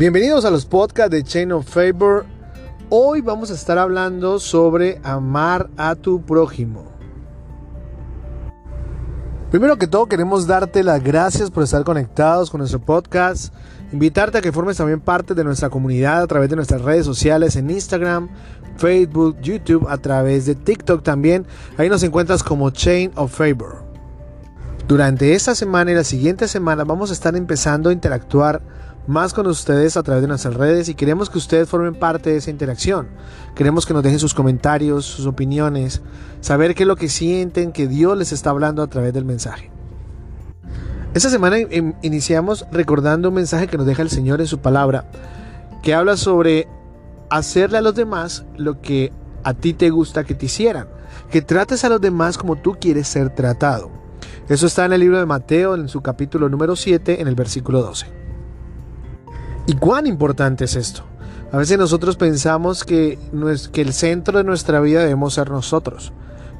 Bienvenidos a los podcasts de Chain of Favor. Hoy vamos a estar hablando sobre amar a tu prójimo. Primero que todo queremos darte las gracias por estar conectados con nuestro podcast, invitarte a que formes también parte de nuestra comunidad a través de nuestras redes sociales en Instagram, Facebook, YouTube, a través de TikTok también. Ahí nos encuentras como Chain of Favor. Durante esta semana y la siguiente semana vamos a estar empezando a interactuar más con ustedes a través de nuestras redes y queremos que ustedes formen parte de esa interacción. Queremos que nos dejen sus comentarios, sus opiniones, saber qué es lo que sienten, que Dios les está hablando a través del mensaje. Esta semana iniciamos recordando un mensaje que nos deja el Señor en su palabra, que habla sobre hacerle a los demás lo que a ti te gusta que te hicieran, que trates a los demás como tú quieres ser tratado. Eso está en el libro de Mateo, en su capítulo número 7, en el versículo 12. ¿Y cuán importante es esto? A veces nosotros pensamos que, el centro de nuestra vida debemos ser nosotros,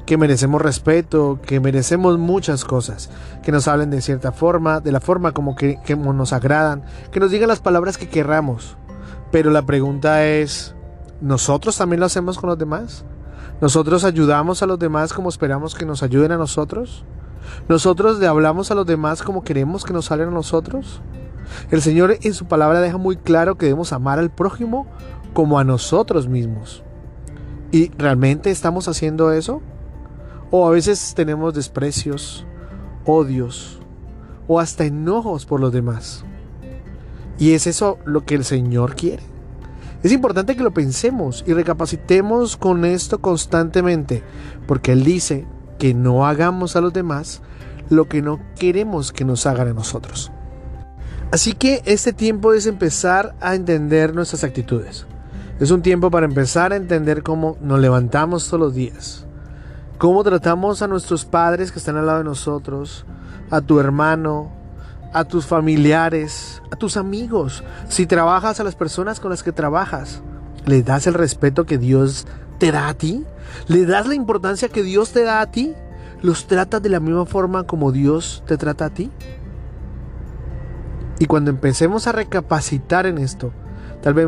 que merecemos respeto, que merecemos muchas cosas, que nos hablen de cierta forma, de la forma como que, nos agradan, que nos digan las palabras que querramos. Pero la pregunta es, ¿nosotros también lo hacemos con los demás? ¿Nosotros ayudamos a los demás como esperamos que nos ayuden a nosotros? ¿Nosotros le hablamos a los demás como queremos que nos hablen a nosotros? El Señor en su palabra deja muy claro que debemos amar al prójimo como a nosotros mismos. ¿Y realmente estamos haciendo eso? O a veces tenemos desprecios, odios o hasta enojos por los demás. ¿Y es eso lo que el Señor quiere? Es importante que lo pensemos y recapacitemos con esto constantemente, porque Él dice que no hagamos a los demás lo que no queremos que nos hagan a nosotros. Así que este tiempo es empezar a entender nuestras actitudes. Es un tiempo para empezar a entender cómo nos levantamos todos los días. Cómo tratamos a nuestros padres que están al lado de nosotros, a tu hermano, a tus familiares, a tus amigos. Si trabajas a las personas con las que trabajas, ¿le das el respeto que Dios te da a ti? ¿Le das la importancia que Dios te da a ti? ¿Los tratas de la misma forma como Dios te trata a ti? Y cuando empecemos a recapacitar en esto, tal vez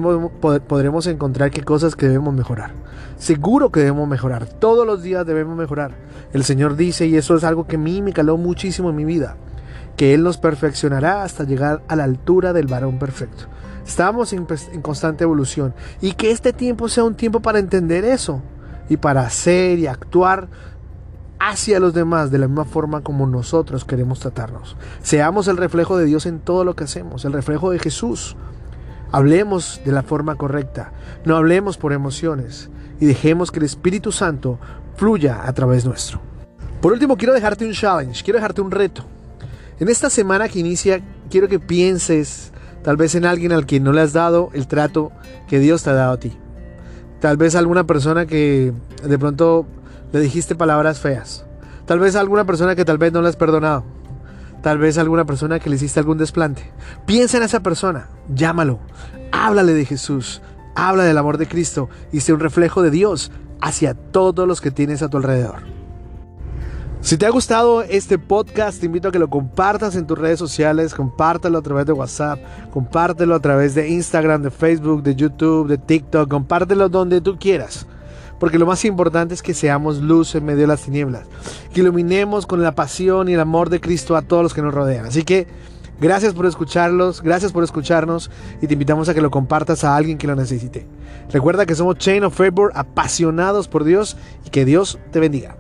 podremos encontrar qué cosas que debemos mejorar. Seguro que debemos mejorar. Todos los días debemos mejorar. El Señor dice, y eso es algo que a mí me caló muchísimo en mi vida, que Él nos perfeccionará hasta llegar a la altura del varón perfecto. Estamos en, constante evolución y que este tiempo sea un tiempo para entender eso y para hacer y actuar hacia los demás de la misma forma como nosotros queremos tratarnos. Seamos el reflejo de Dios en todo lo que hacemos, el reflejo de Jesús. Hablemos de la forma correcta, no hablemos por emociones y dejemos que el Espíritu Santo fluya a través nuestro. Por último, quiero dejarte un challenge, quiero dejarte un reto. En esta semana que inicia, quiero que pienses tal vez en alguien al que no le has dado el trato que Dios te ha dado a ti. Tal vez alguna persona que de pronto le dijiste palabras feas. Tal vez a alguna persona que tal vez no le has perdonado. Tal vez a alguna persona que le hiciste algún desplante. Piensa en esa persona, llámalo, háblale de Jesús, habla del amor de Cristo y sea un reflejo de Dios hacia todos los que tienes a tu alrededor. Si te ha gustado este podcast, te invito a que lo compartas en tus redes sociales, compártelo a través de WhatsApp, compártelo a través de Instagram, de Facebook, de YouTube, de TikTok, compártelo donde tú quieras. Porque lo más importante es que seamos luz en medio de las tinieblas. Que iluminemos con la pasión y el amor de Cristo a todos los que nos rodean. Así que gracias por escucharlos, gracias por escucharnos y te invitamos a que lo compartas a alguien que lo necesite. Recuerda que somos Chain of Favor, apasionados por Dios y que Dios te bendiga.